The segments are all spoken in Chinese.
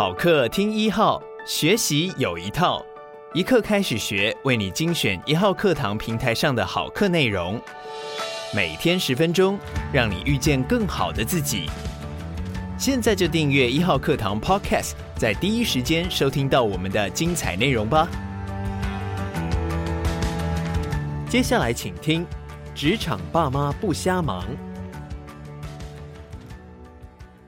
好课听一号，学习有一套，一课开始学，为你精选一号课堂平台上的好课内容，每天十分钟，让你遇见更好的自己。现在就订阅一号课堂 Podcast，在第一时间收听到我们的精彩内容吧。接下来请听：职场爸妈不瞎忙。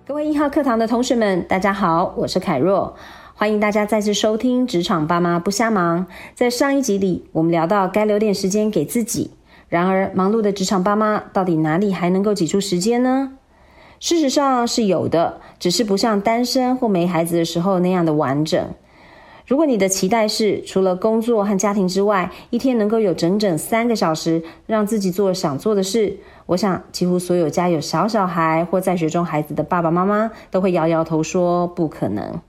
各位一号课堂的同学们，大家好，我是凯若，欢迎大家再次收听《职场爸妈不瞎忙》。在上一集里，我们聊到该留点时间给自己。然而，忙碌的职场爸妈到底哪里还能够挤出时间呢？事实上是有的，只是不像单身或没孩子的时候那样的完整。如果你的期待是除了工作和家庭之外，一天能够有整整三个小时让自己做想做的事，我想几乎所有家有小小孩或在学中孩子的爸爸妈妈都会摇摇头说不可能。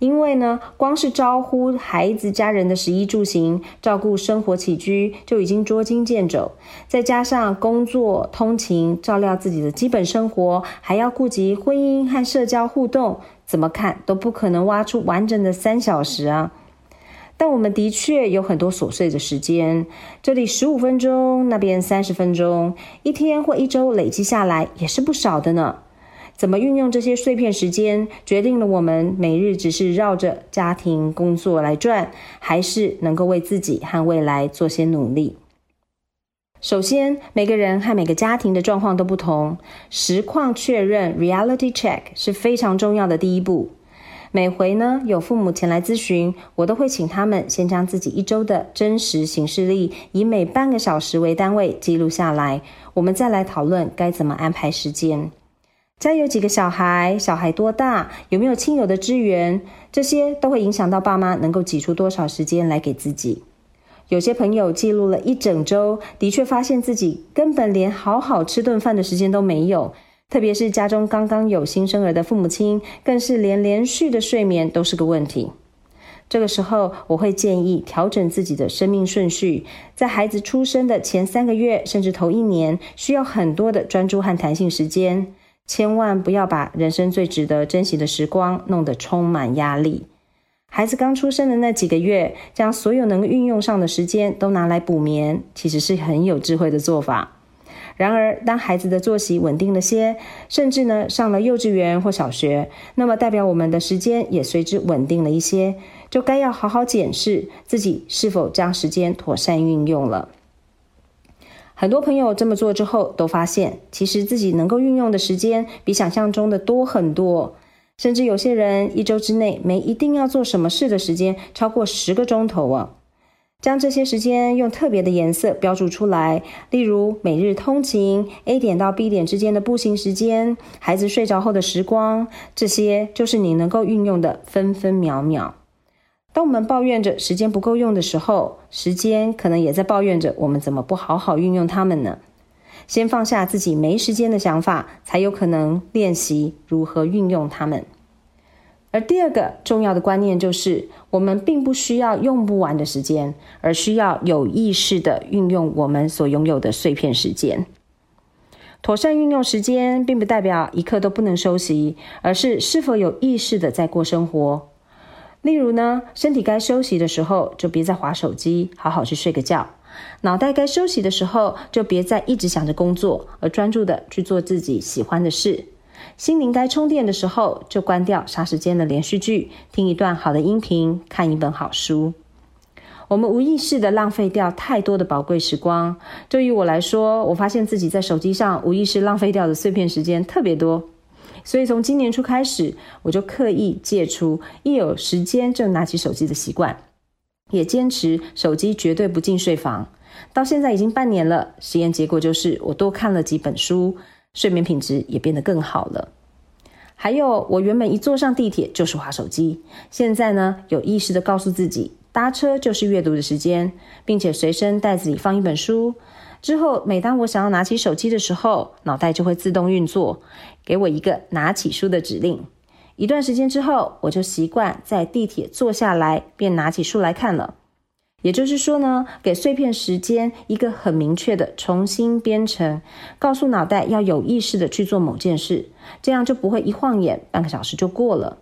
因为呢，光是招呼孩子家人的食衣住行，照顾生活起居就已经捉襟见肘，再加上工作、通勤、照料自己的基本生活，还要顾及婚姻和社交互动。怎么看都不可能挖出完整的三小时啊！但我们的确有很多琐碎的时间，这里十五分钟，那边三十分钟，一天或一周累积下来也是不少的呢。怎么运用这些碎片时间，决定了我们每日只是绕着家庭工作来转，还是能够为自己和未来做些努力。首先，每个人和每个家庭的状况都不同，实况确认 （reality check） 是非常重要的第一步。每回呢，有父母前来咨询，我都会请他们先将自己一周的真实行事历以每半个小时为单位记录下来，我们再来讨论该怎么安排时间。家有几个小孩，小孩多大，有没有亲友的支援，这些都会影响到爸妈能够挤出多少时间来给自己。有些朋友记录了一整周，的确发现自己根本连好好吃顿饭的时间都没有。特别是家中刚刚有新生儿的父母亲，更是连连续的睡眠都是个问题。这个时候，我会建议调整自己的生命顺序，在孩子出生的前三个月，甚至头一年，需要很多的专注和弹性时间，千万不要把人生最值得珍惜的时光弄得充满压力。孩子刚出生的那几个月，将所有能运用上的时间都拿来补眠，其实是很有智慧的做法。然而，当孩子的作息稳定了些，甚至呢上了幼稚园或小学，那么代表我们的时间也随之稳定了一些，就该要好好检视自己是否将时间妥善运用了。很多朋友这么做之后，都发现其实自己能够运用的时间比想象中的多很多。甚至有些人一周之内没一定要做什么事的时间超过十个钟头啊！将这些时间用特别的颜色标注出来，例如每日通勤 A 点到 B 点之间的步行时间，孩子睡着后的时光，这些就是你能够运用的分分秒秒。当我们抱怨着时间不够用的时候，时间可能也在抱怨着我们怎么不好好运用它们呢？先放下自己没时间的想法，才有可能练习如何运用它们。而第二个重要的观念就是，我们并不需要用不完的时间，而需要有意识地运用我们所拥有的碎片时间。妥善运用时间，并不代表一刻都不能休息，而是是否有意识地在过生活。例如呢，身体该休息的时候，就别再划手机，好好去睡个觉。脑袋该休息的时候，就别再一直想着工作，而专注的去做自己喜欢的事。心灵该充电的时候，就关掉杀时间的连续剧，听一段好的音频，看一本好书。我们无意识的浪费掉太多的宝贵时光。对于我来说，我发现自己在手机上无意识浪费掉的碎片时间特别多。所以从今年初开始，我就刻意戒除一有时间就拿起手机的习惯。也坚持手机绝对不进睡房，到现在已经半年了。实验结果就是我多看了几本书，睡眠品质也变得更好了。还有，我原本一坐上地铁就是滑手机，现在呢，有意识的告诉自己，搭车就是阅读的时间，并且随身袋子里放一本书。之后，每当我想要拿起手机的时候，脑袋就会自动运作，给我一个拿起书的指令。一段时间之后，我就习惯在地铁坐下来便拿起书来看了。也就是说呢，给碎片时间一个很明确的重新编程，告诉脑袋要有意识的去做某件事，这样就不会一晃眼半个小时就过了。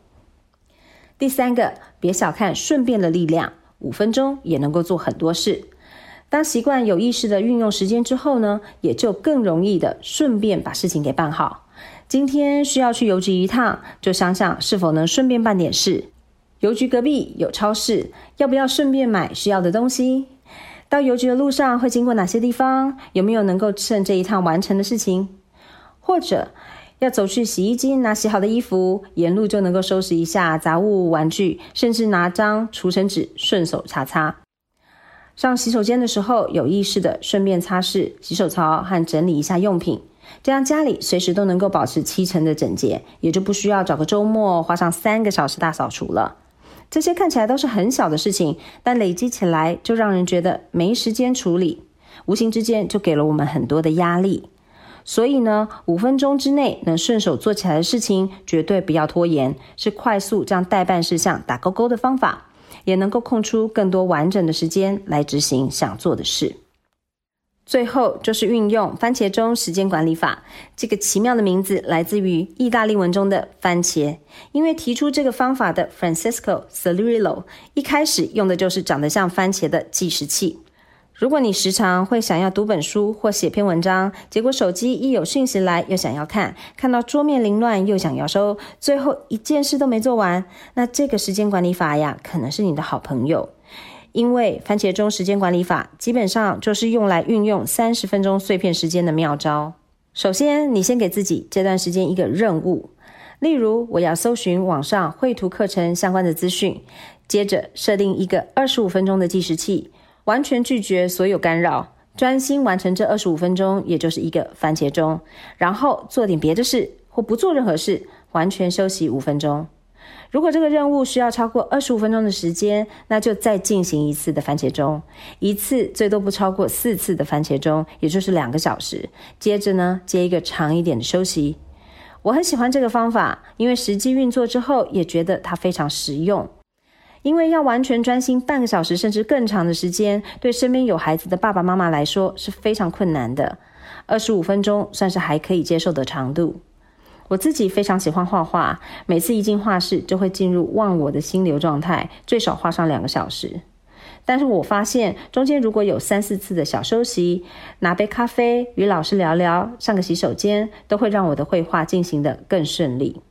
第三个，别小看顺便的力量，五分钟也能够做很多事。当习惯有意识的运用时间之后呢，也就更容易的顺便把事情给办好。今天需要去邮局一趟，就想想是否能顺便办点事。邮局隔壁有超市，要不要顺便买需要的东西？到邮局的路上会经过哪些地方？有没有能够趁这一趟完成的事情？或者要走去洗衣机拿洗好的衣服，沿路就能够收拾一下杂物、玩具，甚至拿张除尘纸顺手擦擦。上洗手间的时候，有意识的顺便擦拭洗手槽和整理一下用品，这样家里随时都能够保持七成的整洁，也就不需要找个周末花上三个小时大扫除了。这些看起来都是很小的事情，但累积起来就让人觉得没时间处理，无形之间就给了我们很多的压力。所以呢，五分钟之内能顺手做起来的事情，绝对不要拖延，是快速将待办事项打勾勾的方法。也能够空出更多完整的时间来执行想做的事。最后就是运用番茄钟时间管理法，这个奇妙的名字来自于意大利文中的番茄，因为提出这个方法的 Francesco Cirillo 一开始用的就是长得像番茄的计时器。如果你时常会想要读本书或写篇文章，结果手机一有讯息来又想要看，看到桌面凌乱又想要收，最后一件事都没做完，那这个时间管理法呀，可能是你的好朋友。因为番茄钟时间管理法基本上就是用来运用三十分钟碎片时间的妙招。首先，你先给自己这段时间一个任务，例如我要搜寻网上绘图课程相关的资讯，接着设定一个二十五分钟的计时器。完全拒绝所有干扰，专心完成这二十五分钟，也就是一个番茄钟。然后做点别的事，或不做任何事，完全休息五分钟。如果这个任务需要超过二十五分钟的时间，那就再进行一次的番茄钟，一次最多不超过四次的番茄钟，也就是两个小时。接着呢，接一个长一点的休息。我很喜欢这个方法，因为实际运作之后，也觉得它非常实用。因为要完全专心半个小时甚至更长的时间，对身边有孩子的爸爸妈妈来说是非常困难的。二十五分钟算是还可以接受的长度。我自己非常喜欢画画，每次一进画室就会进入忘我的心流状态，最少画上两个小时。但是我发现中间如果有三四次的小休息，拿杯咖啡，与老师聊聊，上个洗手间，都会让我的绘画进行的更顺利。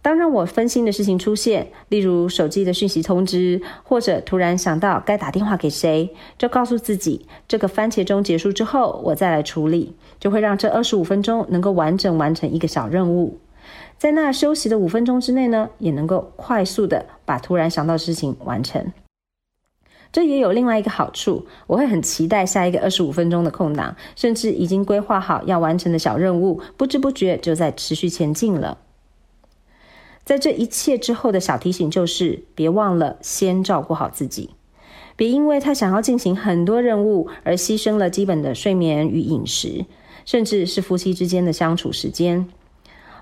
当让我分心的事情出现，例如手机的讯息通知，或者突然想到该打电话给谁，就告诉自己，这个番茄钟结束之后，我再来处理，就会让这二十五分钟能够完整完成一个小任务。在那休息的五分钟之内呢，也能够快速的把突然想到的事情完成。这也有另外一个好处，我会很期待下一个二十五分钟的空档，甚至已经规划好要完成的小任务，不知不觉就在持续前进了。在这一切之后的小提醒就是，别忘了先照顾好自己，别因为他想要进行很多任务而牺牲了基本的睡眠与饮食，甚至是夫妻之间的相处时间。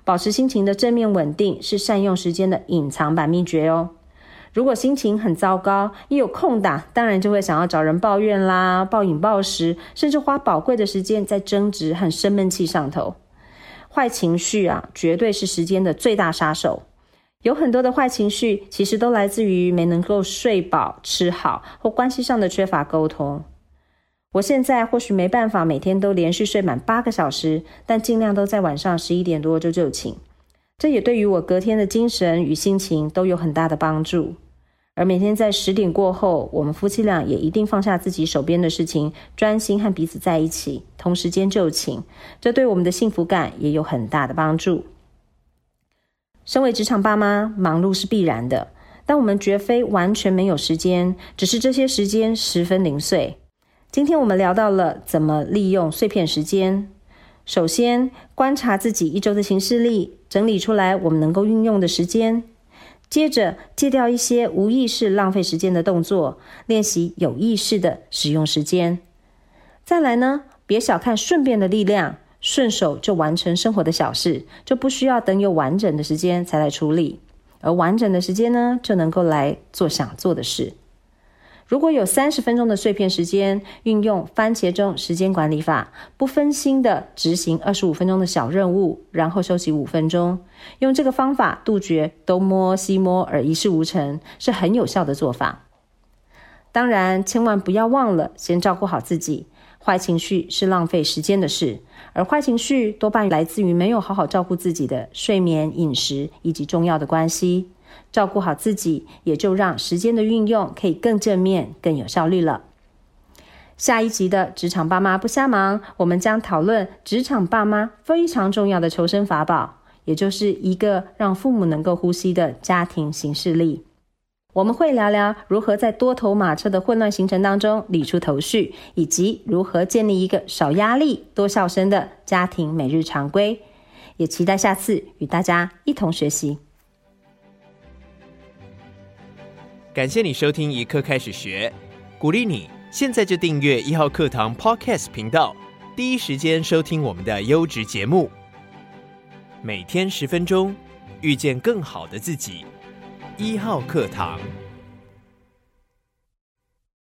保持心情的正面稳定是善用时间的隐藏版秘诀哦。如果心情很糟糕，一有空档，当然就会想要找人抱怨啦，暴饮暴食，甚至花宝贵的时间在争执和生闷气上头。坏情绪啊，绝对是时间的最大杀手。有很多的坏情绪，其实都来自于没能够睡饱、吃好，或关系上的缺乏沟通。我现在或许没办法每天都连续睡满八个小时，但尽量都在晚上十一点多就就寝。这也对于我隔天的精神与心情都有很大的帮助。而每天在十点过后，我们夫妻俩也一定放下自己手边的事情，专心和彼此在一起，同时间就寝。这对我们的幸福感也有很大的帮助。身为职场爸妈，忙碌是必然的，但我们绝非完全没有时间，只是这些时间十分零碎。今天我们聊到了怎么利用碎片时间。首先，观察自己一周的行事历，整理出来我们能够运用的时间。接着，戒掉一些无意识浪费时间的动作，练习有意识的使用时间。再来呢，别小看顺便的力量。顺手就完成生活的小事，就不需要等有完整的时间才来处理，而完整的时间呢，就能够来做想做的事。如果有三十分钟的碎片时间，运用番茄钟时间管理法，不分心的执行二十五分钟的小任务，然后休息五分钟，用这个方法杜绝东摸西摸而一事无成，是很有效的做法。当然，千万不要忘了先照顾好自己。坏情绪是浪费时间的事，而坏情绪多半来自于没有好好照顾自己的睡眠、饮食以及重要的关系。照顾好自己，也就让时间的运用可以更正面、更有效率了。下一集的职场爸妈不瞎忙，我们将讨论职场爸妈非常重要的求生法宝，也就是一个让父母能够呼吸的家庭形式力。我们会聊聊如何在多头马车的混乱行程当中理出头绪，以及如何建立一个少压力、多笑声的家庭每日常规。也期待下次与大家一同学习。感谢你收听一课开始学，鼓励你现在就订阅一号课堂 Podcast 频道，第一时间收听我们的优质节目。每天十分钟，遇见更好的自己。一号课堂。